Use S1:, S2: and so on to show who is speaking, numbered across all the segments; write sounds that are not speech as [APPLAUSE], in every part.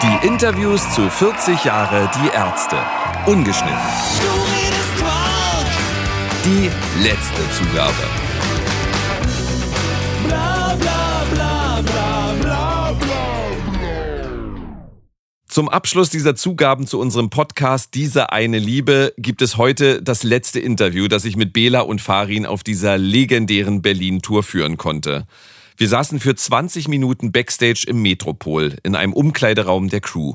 S1: Die Interviews zu 40 Jahre Die Ärzte. Ungeschnitten. Die letzte Zugabe. Zum Abschluss dieser Zugaben zu unserem Podcast Diese eine Liebe gibt es heute das letzte Interview, das ich mit Bela und Farin auf dieser legendären Berlin-Tour führen konnte. Wir saßen für 20 Minuten backstage im Metropol in einem Umkleideraum der Crew.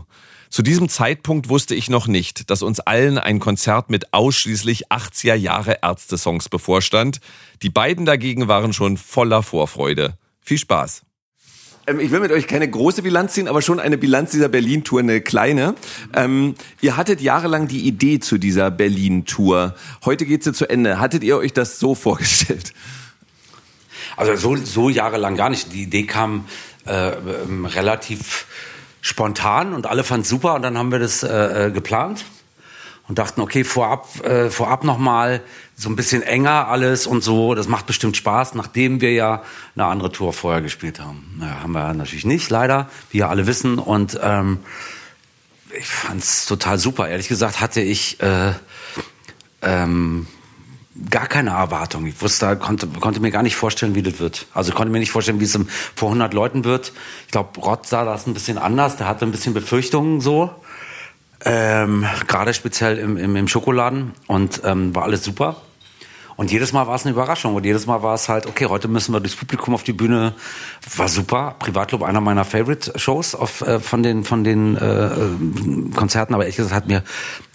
S1: Zu diesem Zeitpunkt wusste ich noch nicht, dass uns allen ein Konzert mit ausschließlich 80er Jahre Ärzte-Songs bevorstand. Die beiden dagegen waren schon voller Vorfreude. Viel Spaß. Ähm, ich will mit euch keine große Bilanz ziehen, aber schon eine Bilanz dieser Berlin-Tour, eine kleine. Ähm, ihr hattet jahrelang die Idee zu dieser Berlin-Tour. Heute geht sie zu Ende. Hattet ihr euch das so [LAUGHS] vorgestellt?
S2: Also so, so jahrelang gar nicht. Die Idee kam äh, ähm, relativ spontan und alle fanden super und dann haben wir das äh, äh geplant und dachten, okay, vorab, äh, vorab nochmal so ein bisschen enger alles und so, das macht bestimmt Spaß, nachdem wir ja eine andere Tour vorher gespielt haben. Naja, haben wir natürlich nicht, leider, wie ja alle wissen. Und ähm, ich fand's total super. Ehrlich gesagt hatte ich äh, ähm, gar keine Erwartung. Ich wusste, konnte, konnte mir gar nicht vorstellen, wie das wird. Also konnte mir nicht vorstellen, wie es vor 100 Leuten wird. Ich glaube, Rott sah das ein bisschen anders. Der hatte ein bisschen Befürchtungen so. Ähm, Gerade speziell im, im, im Schokoladen und ähm, war alles super. Und jedes Mal war es eine Überraschung. Und jedes Mal war es halt, okay, heute müssen wir durchs Publikum auf die Bühne. War super. Privatclub, einer meiner Favorite-Shows auf, äh, von den, von den äh, Konzerten. Aber ehrlich gesagt hat mir,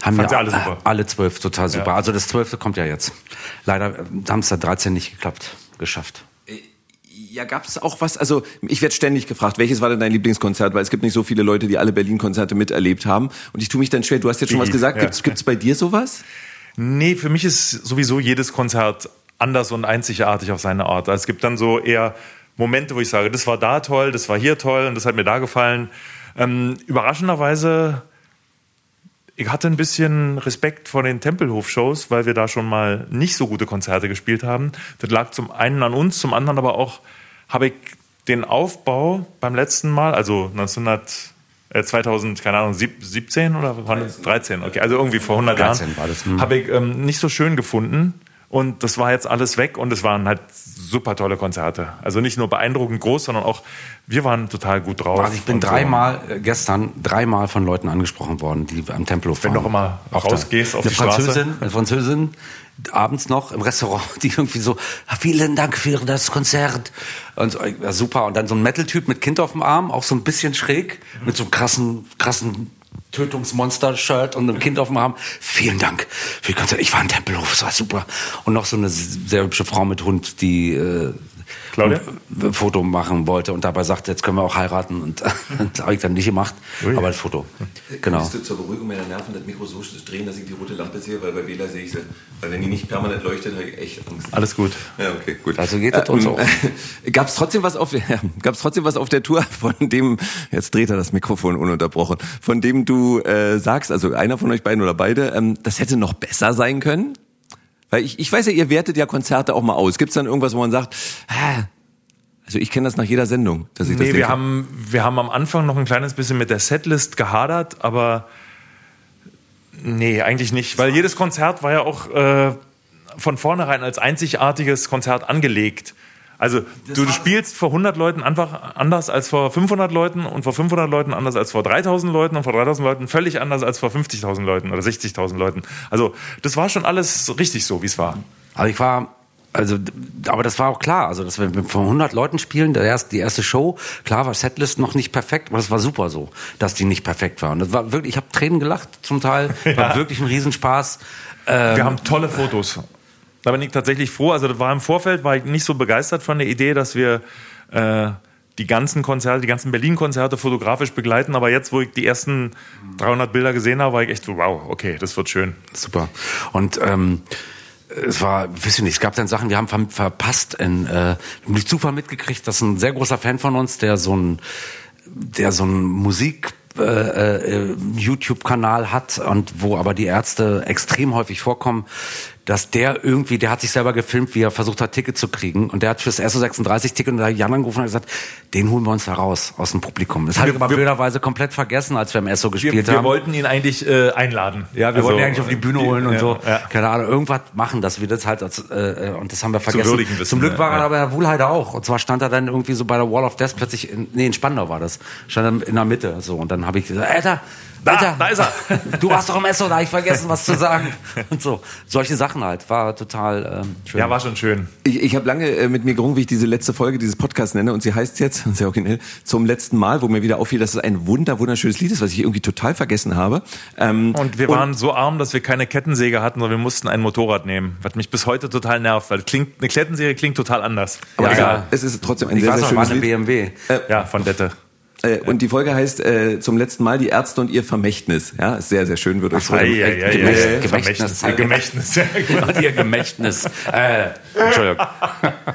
S2: haben mir alle, äh, alle zwölf total super. Ja. Also das zwölfte kommt ja jetzt. Leider haben es da 13 nicht geklappt, geschafft.
S1: Ja, gab es auch was, also ich werde ständig gefragt, welches war denn dein Lieblingskonzert, weil es gibt nicht so viele Leute, die alle Berlin-Konzerte miterlebt haben. Und ich tue mich dann schwer, du hast jetzt schon was gesagt, ja. gibt es bei dir sowas?
S3: Nee, für mich ist sowieso jedes Konzert anders und einzigartig auf seine Art. Also es gibt dann so eher Momente, wo ich sage, das war da toll, das war hier toll und das hat mir da gefallen. Ähm, überraschenderweise, ich hatte ein bisschen Respekt vor den Tempelhof-Shows, weil wir da schon mal nicht so gute Konzerte gespielt haben. Das lag zum einen an uns, zum anderen aber auch habe ich den Aufbau beim letzten Mal, also 1900 2000, äh, keine Ahnung, 17 oder 13, okay, also irgendwie vor 100 Jahren, hm. habe ich ähm, nicht so schön gefunden. Und das war jetzt alles weg und es waren halt super tolle Konzerte. Also nicht nur beeindruckend groß, sondern auch wir waren total gut drauf.
S2: Also ich bin dreimal so. Äh, gestern dreimal von Leuten angesprochen worden, die am Tempelhof
S3: waren. Wenn du auch immer rausgehst auf
S2: eine
S3: die
S2: Französin,
S3: Straße.
S2: Eine Französin, abends noch im Restaurant, [LAUGHS] die irgendwie so, ah, vielen Dank für das Konzert. Und ja, super. Und dann so ein Metal-Typ mit Kind auf dem Arm, auch so ein bisschen schräg, mit so einem krassen, krassen Tötungsmonster-Shirt und einem Kind auf dem Arm. Vielen Dank für die Konzert. Ich war im Tempelhof, es war super. Und noch so eine sehr hübsche Frau mit Hund, die äh, Claudia? ein Foto machen wollte und dabei sagte, jetzt können wir auch heiraten. Und [LAUGHS] das habe ich dann nicht gemacht, Ui. aber ein Foto.
S1: Genau. Kannst du zur Beruhigung meiner Nerven das Mikro so drehen, dass ich die rote Lampe sehe, weil bei Wähler sehe ich sie. Weil wenn die nicht permanent leuchtet, habe ich echt Angst.
S3: Alles gut.
S1: Ja, okay, gut.
S2: Also geht das uns ähm, auch. [LAUGHS]
S1: Gab es trotzdem was auf, ja, gab's trotzdem was auf der Tour, von dem, jetzt dreht er das Mikrofon ununterbrochen, von dem du äh, sagst, also einer von euch beiden oder beide, ähm, das hätte noch besser sein können? Weil ich, ich weiß ja, ihr wertet ja Konzerte auch mal aus. Gibt es dann irgendwas, wo man sagt, Hä? also ich kenne das nach jeder Sendung,
S3: dass ich nee, das denke. wir haben wir haben am Anfang noch ein kleines bisschen mit der Setlist gehadert, aber nee, eigentlich nicht, weil jedes Konzert war ja auch äh, von vornherein als einzigartiges Konzert angelegt. Also du, du, spielst vor 100 Leuten einfach anders als vor 500 Leuten und vor 500 Leuten anders als vor 3000 Leuten und vor 3000 Leuten völlig anders als vor 50.000 Leuten oder 60.000 Leuten. Also das war schon alles richtig so, wie es war.
S2: Also ich war also, aber das war auch klar. Also, dass wir von 100 Leuten spielen, der erste, die erste Show, klar war Setlist noch nicht perfekt, aber das war super so, dass die nicht perfekt war. Und das war wirklich, ich habe Tränen gelacht zum Teil, [LAUGHS] ja. war wirklich ein Riesenspaß.
S3: Ähm, wir haben tolle Fotos. Da bin ich tatsächlich froh. Also das war im Vorfeld, war ich nicht so begeistert von der Idee, dass wir äh, die ganzen Konzerte, die ganzen Berlin-Konzerte fotografisch begleiten. Aber jetzt, wo ich die ersten 300 Bilder gesehen habe, war ich echt so, wow, okay, das wird schön.
S2: Super. Und ähm, es war, wisst ihr nicht, es gab dann Sachen, wir haben ver verpasst, in, äh, durch Zufall mitgekriegt, dass ein sehr großer Fan von uns, der so ein, der so ein Musik äh, äh, YouTube-Kanal hat und wo aber die Ärzte extrem häufig vorkommen, dass der irgendwie, der hat sich selber gefilmt, wie er versucht hat, Ticket zu kriegen. Und der hat fürs SO36-Ticket und da hat Jan angerufen und gesagt, den holen wir uns da raus aus dem Publikum. Das habe ich aber blöderweise komplett vergessen, als wir im SO gespielt
S3: wir, wir
S2: haben.
S3: Wir wollten ihn eigentlich äh, einladen.
S2: Ja, wir also, wollten ihn eigentlich auf die Bühne holen und
S3: ja,
S2: so.
S3: Ja.
S2: Keine Ahnung, irgendwas machen, dass wir das halt, als, äh, und das haben wir vergessen.
S3: Zu wissen,
S2: Zum Glück war er
S3: ja.
S2: aber Herr Wuhlheider auch. Und zwar stand er dann irgendwie so bei der Wall of Death plötzlich, in, nee, in Spandau war das, stand er in der Mitte, so. Und dann habe ich gesagt, Alter,
S3: da,
S2: Alter,
S3: da ist er.
S2: Du warst doch im Esso, da habe ich vergessen, was zu sagen. [LAUGHS] Und so. Solche Sachen halt. War total ähm, schön.
S3: Ja, war schon schön.
S1: Ich, ich habe lange äh, mit mir gerungen, wie ich diese letzte Folge dieses Podcasts nenne. Und sie heißt jetzt, [LAUGHS] sehr originell, zum letzten Mal, wo mir wieder auffiel, dass es ein wunder, wunderschönes Lied ist, was ich irgendwie total vergessen habe. Ähm,
S3: und wir waren so arm, dass wir keine Kettensäge hatten, sondern wir mussten ein Motorrad nehmen. Was mich bis heute total nervt, weil klingt, eine Kettensäge klingt total anders.
S1: aber
S2: Ja,
S1: egal. Es ist trotzdem ein
S2: Ich
S1: sehr, sehr
S2: war
S1: schönes
S2: eine
S1: Lied.
S2: BMW.
S3: Ja, von Dette.
S1: Äh, und die Folge heißt äh, zum letzten Mal die Ärzte und ihr Vermächtnis. Ja, ist sehr, sehr schön, wird euch
S3: Ei,
S1: freuen.
S3: ei, ei,
S2: Gemächt-
S3: ei, ei,
S2: Gemächtnis.
S3: Vermächtnis. Gemächtnis. ja, genau.
S2: Und ihr Gemächtnis. äh, Entschuldigung.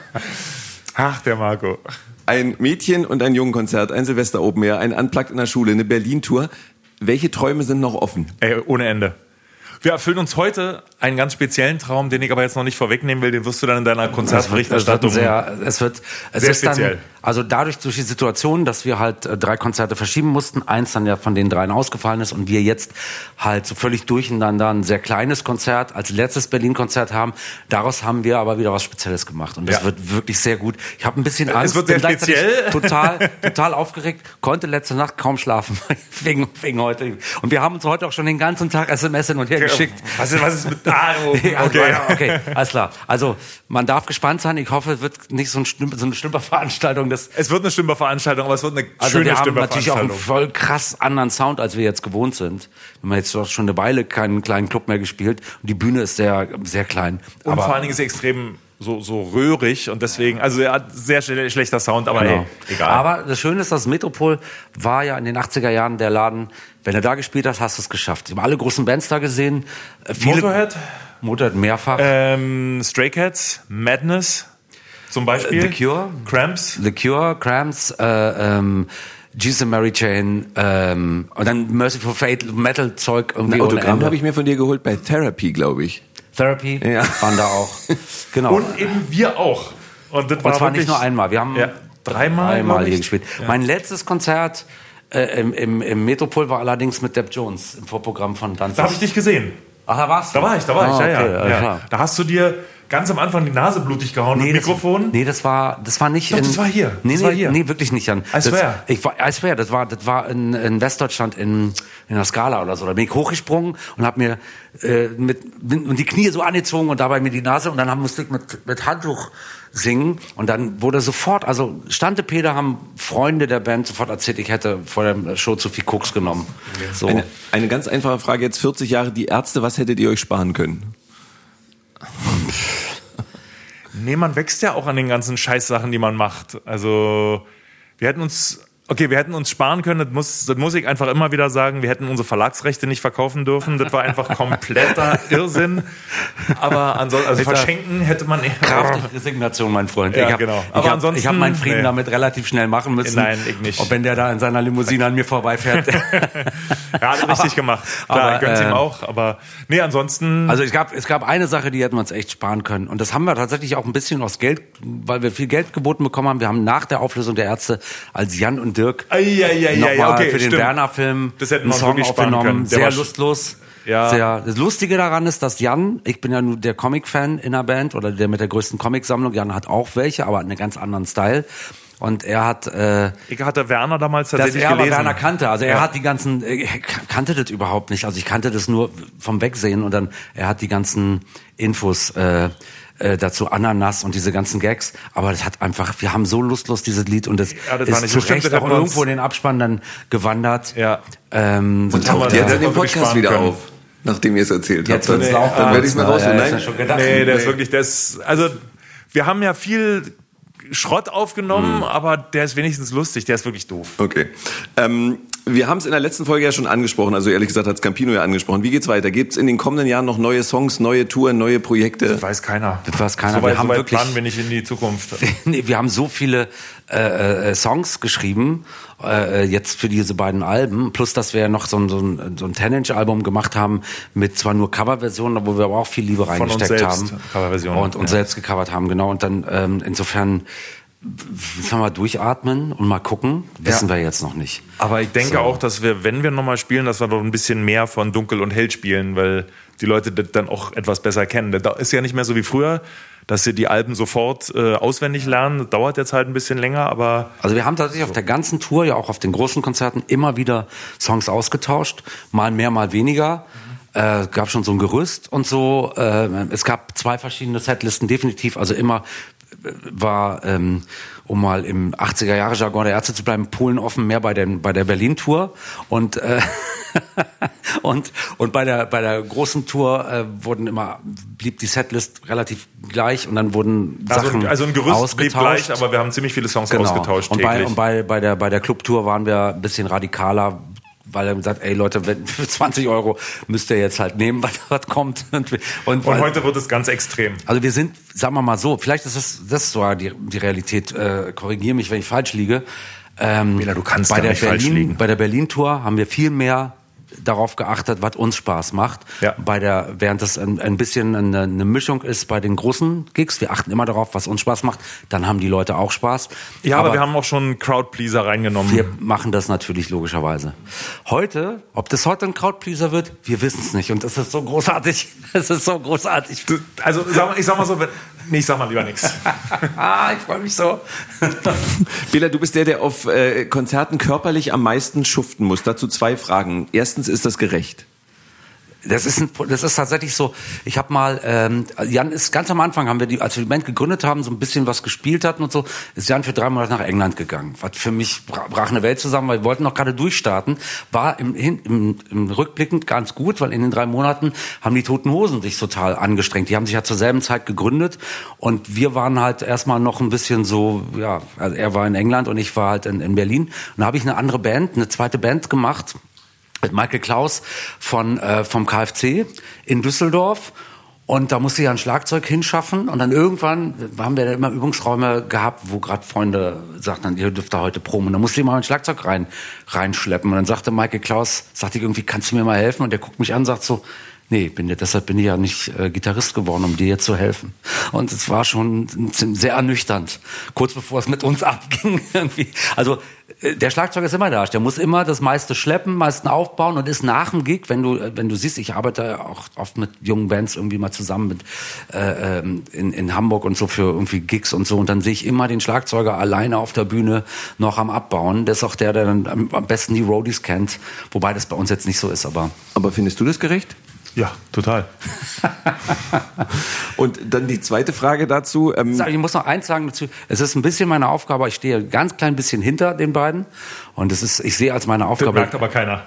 S2: [LAUGHS]
S3: Ach, der Marco.
S1: Ein Mädchen- und ein Jungenkonzert, ein Silvester Open Air, ein Unplugged in der Schule, eine Berlin-Tour. Welche Träume sind noch offen?
S3: Ey, ohne Ende. Wir erfüllen uns heute einen ganz speziellen Traum, den ich aber jetzt noch nicht vorwegnehmen will. Den wirst du dann in deiner Konzertberichterstattung.
S2: Es wird, sehr, es wird, es
S3: Sehr
S2: ist
S3: speziell.
S2: Dann, also dadurch durch die Situation, dass wir halt äh, drei Konzerte verschieben mussten, eins dann ja von den dreien ausgefallen ist und wir jetzt halt so völlig durcheinander ein sehr kleines Konzert als letztes Berlin-Konzert haben. Daraus haben wir aber wieder was Spezielles gemacht und das
S3: Ja.
S2: wird wirklich sehr gut. Ich habe ein bisschen Angst,
S3: wird sehr speziell. [LAUGHS]
S2: total, total aufgeregt, konnte letzte Nacht kaum schlafen [LAUGHS] wegen, wegen heute. Und wir haben uns heute auch schon den ganzen Tag SMS hin und her geschickt.
S3: Was ist, was ist mit. [LAUGHS]
S2: Ja,
S3: okay.
S2: ja, okay, alles klar. Also man darf gespannt sein. Ich hoffe, es wird nicht so, ein Stümper, so eine Stümperveranstaltung. Das,
S3: Es wird eine Stümperveranstaltung, aber es wird eine
S2: also
S3: schöne
S2: wir haben natürlich auch einen voll krass anderen Sound, als wir jetzt gewohnt sind. Wir haben jetzt doch schon eine Weile keinen kleinen Club mehr gespielt und die Bühne ist sehr, sehr klein.
S3: Und
S2: Aber
S3: vor allen Dingen ist sie extrem so, so röhrig und deswegen, also er hat sehr schle- schlechter Sound, aber
S2: Genau.
S3: ey, egal.
S2: Aber das Schöne ist, das Metropol war ja in den 80er Jahren der Laden, wenn du da gespielt hast, hast du es geschafft. Ich habe alle großen Bands da gesehen. Äh, Viele,
S3: Motorhead,
S2: Motorhead mehrfach.
S3: ähm, Stray Cats, Madness zum Beispiel.
S2: The Cure.
S3: Cramps.
S2: The Cure, Cramps, äh, ähm, Jesus and Mary Chain ähm, und dann Merciful Fate, Metal-Zeug irgendwie
S1: Ein Autogramm habe ich mir von dir geholt bei Therapy, glaube ich.
S2: Therapy
S1: Ja.
S2: waren da auch. Genau.
S3: Und eben wir auch. Und das
S2: Und
S3: war
S2: zwar
S3: wirklich,
S2: nicht nur einmal. Wir haben
S3: Ja, dreimal,
S2: dreimal hier gespielt. Mein letztes Konzert äh, im, im, im Metropol war allerdings mit Depp Jones im Vorprogramm von Danzig.
S3: Da habe ich dich gesehen.
S2: Ach, da warst du?
S3: Da war ich, da war
S2: Ah,
S3: ich, ja,
S2: okay,
S3: ja. ja. Da hast du dir ganz am Anfang die Nase blutig gehauen mit
S2: das-
S3: Mikrofon.
S2: Nee, das war, das war nicht
S3: Doch,
S2: in.
S3: das war hier.
S2: Nee,
S3: Das
S2: nee,
S3: war hier.
S2: nee, wirklich nicht, Jan.
S3: I
S2: das,
S3: swear.
S2: Ich war, I swear, das war, das war in, in Westdeutschland in, in der Skala oder so. Da bin ich hochgesprungen und hab mir äh, mit, bin- und die Knie so angezogen und dabei mir die Nase und dann haben, musste ich mit, mit Handtuch singen und dann wurde sofort, also Stante Peter haben Freunde der Band sofort erzählt, ich hätte vor der Show zu viel Koks genommen. So.
S1: Eine, eine ganz einfache Frage jetzt, 40 Jahre die Ärzte, was hättet ihr euch sparen können?
S3: Nee, man wächst ja auch an den ganzen Scheißsachen, die man macht. Also, wir hätten uns, okay, wir hätten uns sparen können, das muss, das muss ich einfach immer wieder sagen, wir hätten unsere Verlagsrechte nicht verkaufen dürfen. Das war einfach kompletter [LAUGHS] Irrsinn. Aber ansonsten, also verschenken hätte man eher.
S2: Kraftige Resignation, mein Freund.
S3: Ja,
S2: ich hab,
S3: genau.
S2: Ich
S3: Aber
S2: habe
S3: ansonsten-
S2: ich hab meinen Frieden
S3: nee.
S2: damit relativ schnell machen müssen.
S3: Nein, ich nicht.
S2: Und wenn der da in seiner Limousine an mir vorbeifährt. [LAUGHS]
S3: Ja, hat richtig gemacht. Klar,
S2: aber,
S3: ich gönn's
S2: äh,
S3: ihm auch. Aber, nee, ansonsten.
S2: Also es gab, es gab eine Sache, die hätten wir uns echt sparen können. Und das haben wir tatsächlich auch ein bisschen aus Geld, weil wir viel Geld geboten bekommen haben. Wir haben nach der Auflösung der Ärzte als Jan und Dirk
S3: Ei, ei, ei, ei,
S2: nochmal
S3: okay,
S2: für den. Werner-Film
S3: Das hätten
S2: einen Song aufgenommen.
S3: können.
S2: Sehr lustlos.
S3: Ja.
S2: Sehr, das Lustige daran ist, dass Jan, ich bin ja nur der Comic-Fan in der Band oder der mit der größten Comic-Sammlung. Jan hat auch welche, aber einen ganz anderen Style. Und er hat äh,
S3: ich hatte Werner damals
S2: dass
S3: tatsächlich
S2: er aber
S3: gelesen.
S2: Werner kannte. Also er
S3: Ja.
S2: hat die ganzen, er kannte das überhaupt nicht. Also ich kannte das nur vom Wegsehen und dann er hat die ganzen Infos äh, äh, dazu Ananas und diese ganzen Gags. Aber das hat einfach, wir haben so lustlos dieses Lied und das,
S3: Ja, das war
S2: ist
S3: nicht
S2: zu Recht auch irgendwo in den Abspann dann gewandert.
S3: Ja.
S2: Ähm,
S1: Und
S3: haben wir-
S1: taucht jetzt
S3: das
S1: in dem Podcast wieder
S3: können.
S1: auf, nachdem ihr es erzählt habt. Dann-
S2: laufen.
S1: Dann werde ich mal raus.
S2: Ja,
S1: Nein,
S2: ist ja schon gedacht.
S3: Nee, der ist
S1: Nee.
S3: wirklich, der ist, also, wir haben ja viel Schrott aufgenommen,
S2: Hm.
S3: aber der ist wenigstens lustig, der ist wirklich doof.
S1: Okay. Ähm, wir haben es in der letzten Folge ja schon angesprochen, also ehrlich gesagt hat es Campino ja angesprochen. Wie geht's weiter? Gibt es in den kommenden Jahren noch neue Songs, neue Touren, neue Projekte?
S3: Das weiß keiner.
S2: Das weiß keiner.
S3: So weit,
S2: wir haben
S3: so
S2: wirklich,
S3: planen wir nicht in die Zukunft. [LAUGHS]
S2: nee, wir haben so viele äh, äh, Songs geschrieben, äh, jetzt für diese beiden Alben, plus dass wir ja noch so ein, so ein, so ein 10-Inch-Album gemacht haben mit zwar nur Coverversionen, wo wir aber auch viel Liebe
S3: Von uns
S2: reingesteckt
S3: selbst
S2: haben.
S3: Coverversionen,
S2: Und uns
S3: ja.
S2: selbst gecovert haben, genau. Und dann ähm, insofern müssen wir mal durchatmen und mal gucken. Wissen wir jetzt noch nicht.
S3: Aber ich denke
S2: So.
S3: auch, dass wir, wenn wir nochmal spielen, dass wir doch ein bisschen mehr von Dunkel und Hell spielen, weil die Leute das dann auch etwas besser kennen. Das ist ja nicht mehr so wie früher, dass sie die Alben sofort äh, auswendig lernen. Das dauert jetzt halt ein bisschen länger, aber
S2: Also wir haben tatsächlich auf der ganzen Tour, ja auch auf den großen Konzerten, immer wieder Songs ausgetauscht. Mal mehr, mal weniger. Äh, gab schon so ein Gerüst und so. Äh, es gab zwei verschiedene Setlisten, definitiv. Also immer äh, war, ähm, um mal im 80er-Jahre-Jargon der Ärzte zu bleiben, Polen offen mehr bei, den, bei der Berlin-Tour. Und, äh, [LAUGHS] und, und bei der, bei der großen Tour äh, wurden immer, blieb die Setlist relativ gleich und dann wurden
S3: also,
S2: Sachen
S3: also ein Gerüst blieb
S2: ausgetauscht.
S3: gleich, aber wir haben ziemlich viele Songs
S2: Genau.
S3: ausgetauscht
S2: Und bei, und bei, bei der, bei der Clubtour waren wir ein bisschen radikaler, weil er sagt, ey Leute, wenn, für 20 Euro müsst ihr jetzt halt nehmen, [LAUGHS] was, was kommt. Und, und,
S3: und heute wird es ganz extrem.
S2: also wir sind, sagen wir mal so, vielleicht ist das, das sogar die, die Realität, äh, korrigiere mich, wenn ich falsch liege. Ähm,
S3: Bela, du kannst
S2: bei der
S3: nicht falsch
S2: Berlin,
S3: liegen.
S2: Bei der Berlin-Tour haben wir viel mehr darauf geachtet, was uns Spaß macht.
S3: Ja.
S2: Bei der, während das ein, ein bisschen eine, eine Mischung ist bei den großen Gigs, wir achten immer darauf, was uns Spaß macht, dann haben die Leute auch Spaß.
S3: Ja, aber, wir haben auch schon Crowdpleaser reingenommen.
S2: Wir machen das natürlich logischerweise. Heute, ob das heute ein Crowdpleaser wird, wir wissen es nicht. Und das ist so großartig. [LAUGHS] Das ist so großartig.
S3: also ich sag mal so, wenn, nee, ich sag mal lieber nichts. [LAUGHS]
S2: Ah, ich freue mich so. [LAUGHS]
S1: Bela, du bist der, der auf äh, Konzerten körperlich am meisten schuften muss. Dazu zwei Fragen. Erstens, ist das gerecht?
S2: Das ist, ein, das ist tatsächlich so. Ich habe mal, ähm, Jan ist ganz am Anfang, haben wir die, als wir die Band gegründet haben, so ein bisschen was gespielt hatten und so, ist Jan für drei Monate nach England gegangen. Was für mich bra- brach eine Welt zusammen, weil wir wollten noch gerade durchstarten. War im, im, im Rückblickend ganz gut, weil in den drei Monaten haben die Toten Hosen sich total angestrengt. Die haben sich ja zur selben Zeit gegründet und wir waren halt erstmal noch ein bisschen so, ja, also er war in England und ich war halt in, in Berlin. Und da habe ich eine andere Band, eine zweite Band gemacht mit Michael Klaus von, äh, vom KfC in Düsseldorf. Und da musste ich ein Schlagzeug hinschaffen. Und dann irgendwann haben wir da immer Übungsräume gehabt, wo gerade Freunde sagten, ihr dürft da heute proben. Und dann musste ich mal ein Schlagzeug rein, reinschleppen. Und dann sagte Michael Klaus, sagte ich irgendwie, kannst du mir mal helfen? Und der guckt mich an sagt so, nee, bin, deshalb bin ich ja nicht äh, Gitarrist geworden, um dir jetzt zu helfen. Und es war schon sehr ernüchternd. Kurz bevor es mit uns [LAUGHS] abging. Irgendwie. Also äh, der Schlagzeuger ist immer da. Der muss immer das meiste schleppen, meisten aufbauen und ist nach dem Gig, wenn du, äh, wenn du siehst, ich arbeite auch oft mit jungen Bands irgendwie mal zusammen mit, äh, ähm, in, in Hamburg und so für irgendwie Gigs und so. Und dann sehe ich immer den Schlagzeuger alleine auf der Bühne noch am Abbauen. Das ist auch der, der dann am besten die Roadies kennt. Wobei das bei uns jetzt nicht so ist, aber
S1: Aber findest du das gerecht?
S3: Ja, total. [LAUGHS]
S1: Und dann die zweite Frage dazu. Ähm,
S2: Ich muss noch eins sagen dazu. Es ist ein bisschen meine Aufgabe. Ich stehe ein ganz klein bisschen hinter den beiden. Und es ist, ich sehe als meine
S3: Das
S2: Aufgabe.
S3: merkt aber keiner.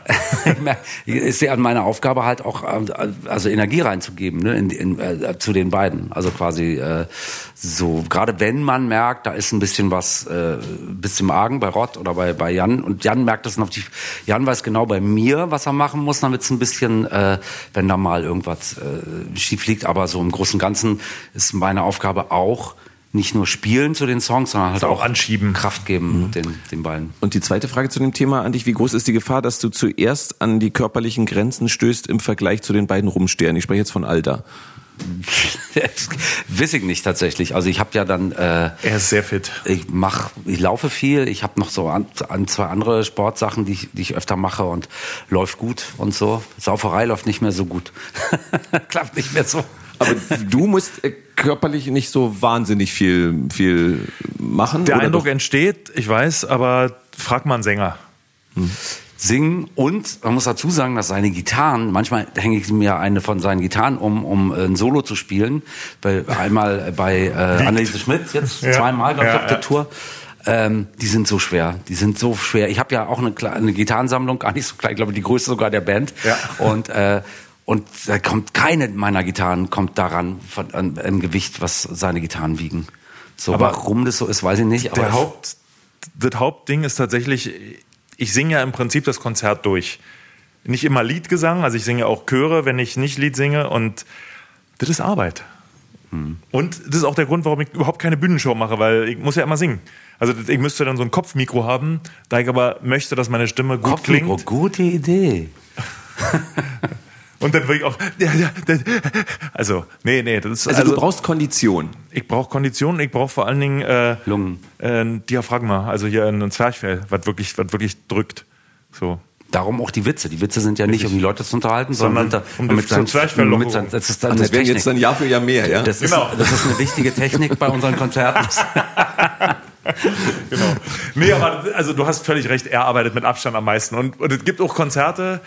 S3: [LAUGHS]
S2: ich sehe an meiner Aufgabe halt auch, äh, also Energie reinzugeben, ne, in, in, äh, zu den beiden. Also quasi, äh, so, gerade wenn man merkt, da ist ein bisschen was, äh, bisschen im Argen bei Rott oder bei, bei Jan. Und Jan merkt das natürlich, Jan weiß genau bei mir, was er machen muss, damit es ein bisschen, äh, wenn da mal irgendwas äh, schief liegt. Aber so im Großen und Ganzen ist meine Aufgabe auch, nicht nur spielen zu den Songs, sondern halt
S3: Also
S2: auch,
S3: auch anschieben.
S2: Kraft geben den, den beiden.
S1: Und die zweite Frage zu dem Thema an dich, wie groß ist die Gefahr, dass du zuerst an die körperlichen Grenzen stößt im Vergleich zu den beiden Rumstehern? Ich spreche jetzt von Alter.
S2: Wiss ich nicht tatsächlich. Also ich habe ja dann äh,
S3: Er ist sehr fit.
S2: ich mach, ich laufe viel. Ich habe noch so an, an zwei andere Sportsachen, die ich, die ich öfter mache und läuft gut und so. Sauferei läuft nicht mehr so gut. [LAUGHS] Klappt nicht mehr so.
S1: Aber du musst äh, körperlich nicht so wahnsinnig viel, viel machen.
S3: Der
S1: oder
S3: Eindruck
S1: doch?
S3: entsteht, ich weiß, aber frag mal einen Sänger.
S2: Singen und man muss dazu sagen, dass seine Gitarren, manchmal hänge ich mir eine von seinen Gitarren um, um äh, ein Solo zu spielen. Bei, einmal bei äh, Anneliese Schmidt, jetzt
S3: Ja.
S2: zweimal, glaube ich,
S3: Ja,
S2: auf der
S3: ja.
S2: Tour. Ähm, die sind so schwer. Die sind so schwer. Ich habe ja auch eine, eine Gitarrensammlung, [LAUGHS] gar nicht so klein, ich glaube die größte sogar der Band.
S3: Ja.
S2: Und äh, und da kommt keine meiner Gitarren kommt daran von an, an Gewicht, was seine Gitarren wiegen. So
S3: Aber
S2: warum das so ist, weiß ich nicht.
S3: Der
S2: aber
S3: Haupt, das Hauptding ist tatsächlich, ich singe ja im Prinzip das Konzert durch. Nicht immer Liedgesang, also ich singe auch Chöre, wenn ich nicht Lied singe und das ist Arbeit. Hm. Und das ist auch der Grund, warum ich überhaupt keine Bühnenshow mache, weil ich muss ja immer singen. Also ich müsste dann so ein Kopfmikro haben, da ich aber möchte, dass meine Stimme gut Kopfmikro, klingt.
S2: gute Idee. [LAUGHS]
S3: Und dann würde ich auch. Also, nee, nee. Das ist,
S1: also, also du brauchst Kondition.
S3: Ich brauche Kondition, ich brauche vor allen Dingen äh,
S2: Lungen.
S3: Äh, ein Diaphragma, also hier ein Zwerchfell, was wirklich, was wirklich drückt. So.
S2: Darum auch die Witze. Die Witze sind ja nicht, um die Leute zu unterhalten, sondern, sondern
S3: um mit
S1: Zwerchfell. Mit sein, das ist dann Ach, das werden jetzt dann Jahr für Jahr mehr, ja?
S2: Das, genau. ist, das ist eine wichtige Technik bei unseren Konzerten. [LAUGHS] [LAUGHS]
S3: genau. Nee, aber also du hast völlig recht, er arbeitet mit Abstand am meisten. Und, und es gibt auch Konzerte,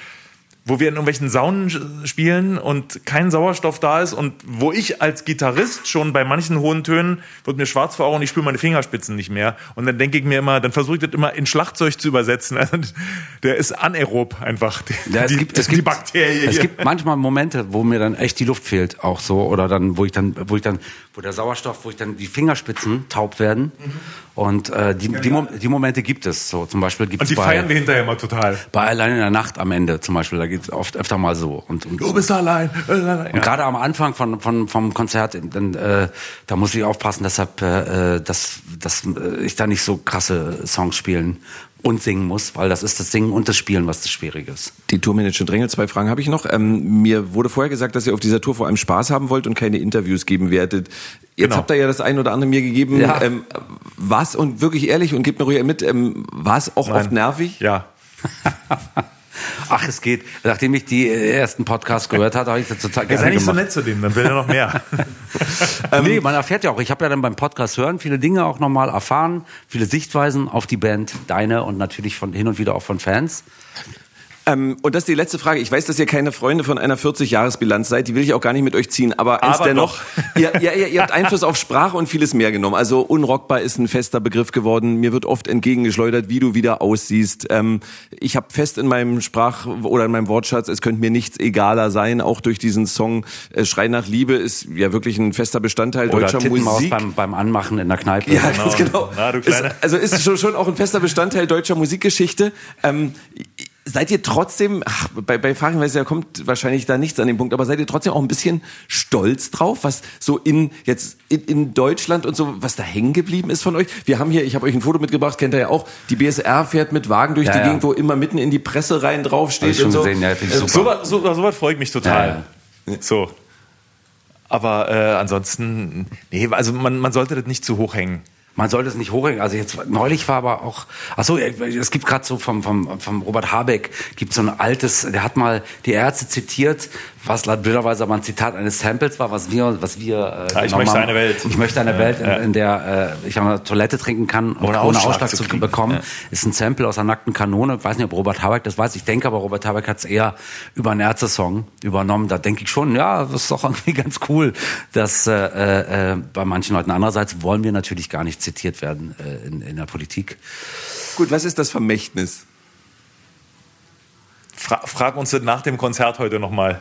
S3: wo wir in irgendwelchen Saunen spielen und kein Sauerstoff da ist und wo ich als Gitarrist schon bei manchen hohen Tönen wird mir schwarz vor Augen und ich spüre meine Fingerspitzen nicht mehr. Und dann denke ich mir immer, dann versuche ich das immer in Schlagzeug zu übersetzen. [LAUGHS] Also der ist anaerob einfach, die,
S2: ja, es gibt, es die gibt, Bakterie. Es gibt manchmal Momente, wo mir dann echt die Luft fehlt, auch so. Oder dann, wo ich dann, wo ich dann, wo der Sauerstoff, wo ich dann die Fingerspitzen taub werden. Mhm. Und äh, die, die, die, Momente gibt es. So zum Beispiel gibt
S3: es. Und die
S2: bei,
S3: feiern wir hinterher mal total.
S2: Bei Allein in der Nacht am Ende zum Beispiel, da geht es oft öfter mal so. Und, und
S3: du bist allein.
S2: allein. Und gerade am Anfang von, von, vom Konzert, dann, äh, da muss ich aufpassen, deshalb, äh, dass, dass äh, ich da nicht so krasse Songs spielen und singen muss, weil das ist das Singen und das Spielen, was das Schwierige ist.
S1: Die Tourmanager Drängel, zwei Fragen habe ich noch. Ähm, mir wurde vorher gesagt, dass ihr auf dieser Tour vor allem Spaß haben wollt und keine Interviews geben werdet. Jetzt genau. habt ihr ja das ein oder andere mir gegeben. Ja. Ähm, was und wirklich ehrlich und gebt mir ruhig mit, ähm, war es auch Nein. oft nervig?
S3: Ja. [LAUGHS]
S2: Ach, es geht. Nachdem ich die ersten Podcasts gehört habe, habe ich das total
S3: gerne Sei nicht so nett zu dem, dann will er noch mehr. [LAUGHS] [LAUGHS]
S2: ähm, nee, man erfährt ja auch. Ich habe ja dann beim Podcast hören viele Dinge auch nochmal erfahren, viele Sichtweisen auf die Band, deine und natürlich von hin und wieder auch von Fans.
S1: Ähm, und das ist die letzte Frage. Ich weiß, dass ihr keine Freunde von einer 40-Jahres-Bilanz seid. Die will ich auch gar nicht mit euch ziehen. Aber,
S3: aber dennoch, [LAUGHS]
S1: ihr, ihr, ihr, habt Einfluss auf Sprache und vieles mehr genommen. Also unrockbar ist ein fester Begriff geworden. Mir wird oft entgegengeschleudert, wie du wieder aussiehst. Ähm, ich habe fest in meinem Sprach- oder in meinem Wortschatz, es könnte mir nichts egaler sein. Auch durch diesen Song äh, Schrei nach Liebe ist ja wirklich ein fester Bestandteil
S2: oder
S1: deutscher Musik.
S2: Beim, beim Anmachen in der Kneipe.
S1: Ja, genau. ganz genau. Na. Ist, also ist schon, schon auch ein fester Bestandteil deutscher Musikgeschichte. Ähm, seid ihr trotzdem, ach, bei, bei Fahrenweise kommt wahrscheinlich da nichts an dem Punkt, aber seid ihr trotzdem auch ein bisschen stolz drauf, was so in jetzt in, in Deutschland und so, was da hängen geblieben ist von euch? Wir haben hier, ich habe euch ein Foto mitgebracht, kennt ihr ja auch, die BSR fährt mit Wagen durch ja, die ja. Gegend, wo immer mitten in die Presse rein draufsteht.
S2: Hab ich so. gesehen,
S3: ja, ich super. So, so, so was freut mich total. Ja, so. Aber äh, ansonsten, nee, also man, man sollte das nicht zu hoch hängen
S2: man sollte es nicht hochhängen. Also jetzt neulich war aber auch, ach so, es gibt gerade so vom, vom, vom Robert Habeck gibt so ein altes, der hat mal die Ärzte zitiert, was blöderweise aber ein Zitat eines Samples war, was wir, was wir.
S3: Äh, ja, ich möchte haben. eine Welt.
S2: Ich möchte eine ja, Welt, in, ja. in der äh, ich eine Toilette trinken kann, ohne, ohne Ausschlag, Ausschlag, zu, zu bekommen. Ist ein Sample aus einer nackten Kanone. Ich weiß nicht, ob Robert Habeck das weiß. Ich denke aber, Robert Habeck hat es eher über einen Ärzte-Song übernommen. Da denke ich schon, ja, das ist doch irgendwie [LAUGHS] ganz cool, dass äh, äh, bei manchen Leuten. Andererseits wollen wir natürlich gar nicht zitiert werden äh, in, in der Politik.
S1: Gut, was ist das Vermächtnis?
S3: Fra frag uns das nach dem Konzert heute nochmal.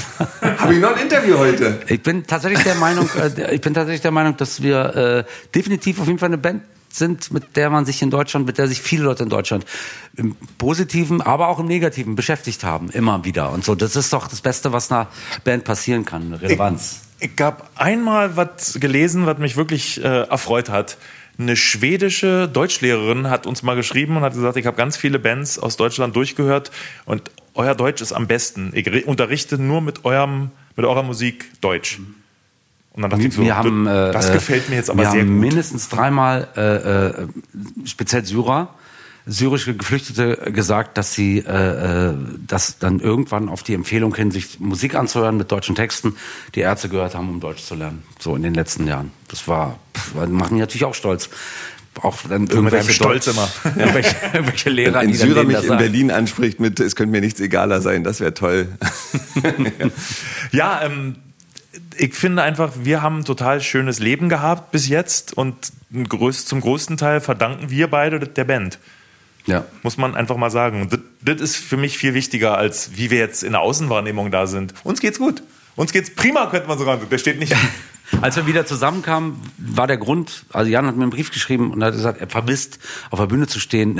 S3: [LAUGHS]
S1: Habe ich noch ein Interview heute?
S2: Ich bin tatsächlich der Meinung, äh, ich bin tatsächlich der Meinung, dass wir äh, definitiv auf jeden Fall eine Band sind, mit der man sich in Deutschland, mit der sich viele Leute in Deutschland im Positiven, aber auch im Negativen beschäftigt haben, immer wieder. Und so, das ist doch das Beste, was einer Band passieren kann, Relevanz.
S3: Ich, ich habe einmal was gelesen, was mich wirklich äh, erfreut hat eine schwedische Deutschlehrerin hat uns mal geschrieben und hat gesagt, ich habe ganz viele Bands aus Deutschland durchgehört und euer Deutsch ist am besten. Ich unterrichte nur mit eurem mit eurer Musik Deutsch.
S2: Und dann dachte wir ich so, haben, das,
S3: äh, gefällt mir jetzt aber
S2: sehr
S3: gut. Wir
S2: haben mindestens dreimal, äh, äh, speziell Syrer, syrische Geflüchtete gesagt, dass sie äh, äh, dass dann irgendwann auf die Empfehlung hin, sich Musik anzuhören mit deutschen Texten, die Ärzte gehört haben, um Deutsch zu lernen. So in den letzten Jahren. Das war, pff, machen die natürlich auch stolz. Auch dann irgendwelche
S3: Stolz immer. [LAUGHS]
S2: irgendwelche, irgendwelche Lehrer,
S1: Wenn ein Syrer mich in Berlin anspricht mit, es könnte mir nichts egaler sein, das wäre toll. [LAUGHS]
S3: ja, ähm, ich finde einfach, wir haben ein total schönes Leben gehabt bis jetzt und zum größten Teil verdanken wir beide der Band. Ja. Muss man einfach mal sagen. Das, das ist für mich viel wichtiger, als wie wir jetzt in der Außenwahrnehmung da sind. Uns geht's gut. Uns geht's prima, könnte man sogar. Der steht nicht,
S2: Als wir wieder zusammenkamen, war der Grund, also Jan hat mir einen Brief geschrieben und hat gesagt, er vermisst, auf der Bühne zu stehen,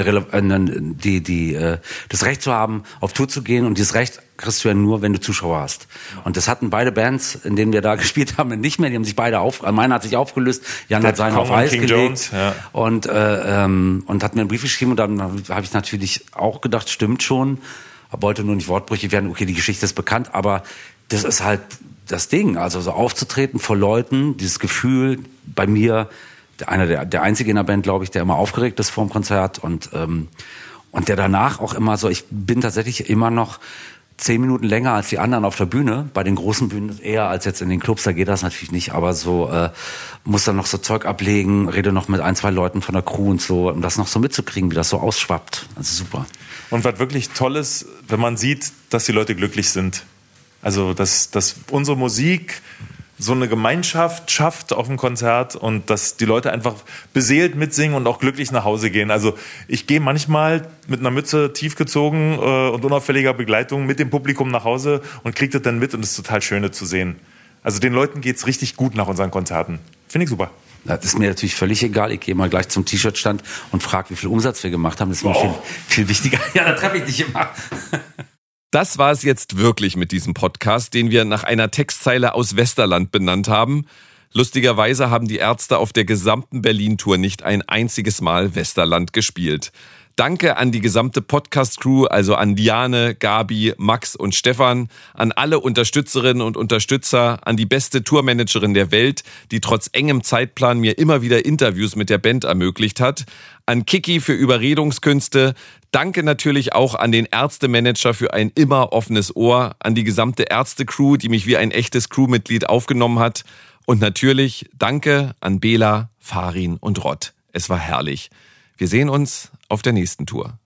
S2: die, die, äh, das Recht zu haben, auf Tour zu gehen und dieses Recht kriegst du ja nur, wenn du Zuschauer hast. Und das hatten beide Bands, in denen wir da [LAUGHS] gespielt haben, nicht mehr. Die haben sich beide auf, meine hat sich aufgelöst, Jan hat seinen auf Eis King gelegt Jones, ja. und äh, ähm, und hat mir einen Brief geschrieben und dann habe ich natürlich auch gedacht, stimmt schon, wollte nur nicht wortbrüchig werden. Okay, die Geschichte ist bekannt, aber das ist halt das Ding. Also so aufzutreten vor Leuten, dieses Gefühl bei mir, einer der, der einzige in der Band, glaube ich, der immer aufgeregt ist vor dem Konzert und ähm, und der danach auch immer so. Ich bin tatsächlich immer noch zehn Minuten länger als die anderen auf der Bühne. Bei den großen Bühnen eher als jetzt in den Clubs, da geht das natürlich nicht, aber so äh, muss dann noch so Zeug ablegen, rede noch mit ein, zwei Leuten von der Crew und so, um das noch so mitzukriegen, wie das so ausschwappt. Ist super.
S3: Und was wirklich toll ist, wenn man sieht, dass die Leute glücklich sind. Also, dass, dass unsere Musik so eine Gemeinschaft schafft auf dem Konzert und dass die Leute einfach beseelt mitsingen und auch glücklich nach Hause gehen. Also ich gehe manchmal mit einer Mütze tiefgezogen äh, und unauffälliger Begleitung mit dem Publikum nach Hause und kriege das dann mit und es ist total schön zu sehen. Also den Leuten geht es richtig gut nach unseren Konzerten. Finde ich super.
S2: Das ist mir natürlich völlig egal. Ich gehe mal gleich zum T-Shirt-Stand und frage, wie viel Umsatz wir gemacht haben. Das ist mir viel, viel wichtiger. [LAUGHS] Ja, da treffe ich dich immer.
S1: Das war es jetzt wirklich mit diesem Podcast, den wir nach einer Textzeile aus Westerland benannt haben. Lustigerweise haben die Ärzte auf der gesamten Berlin-Tour nicht ein einziges Mal Westerland gespielt. Danke an die gesamte Podcast-Crew, also an Diane, Gabi, Max und Stefan, an alle Unterstützerinnen und Unterstützer, an die beste Tourmanagerin der Welt, die trotz engem Zeitplan mir immer wieder Interviews mit der Band ermöglicht hat, an Kiki für Überredungskünste, danke natürlich auch an den Ärztemanager für ein immer offenes Ohr, an die gesamte Ärzte-Crew, die mich wie ein echtes Crewmitglied aufgenommen hat und natürlich danke an Bela, Farin und Rott. Es war herrlich. Wir sehen uns auf der nächsten Tour.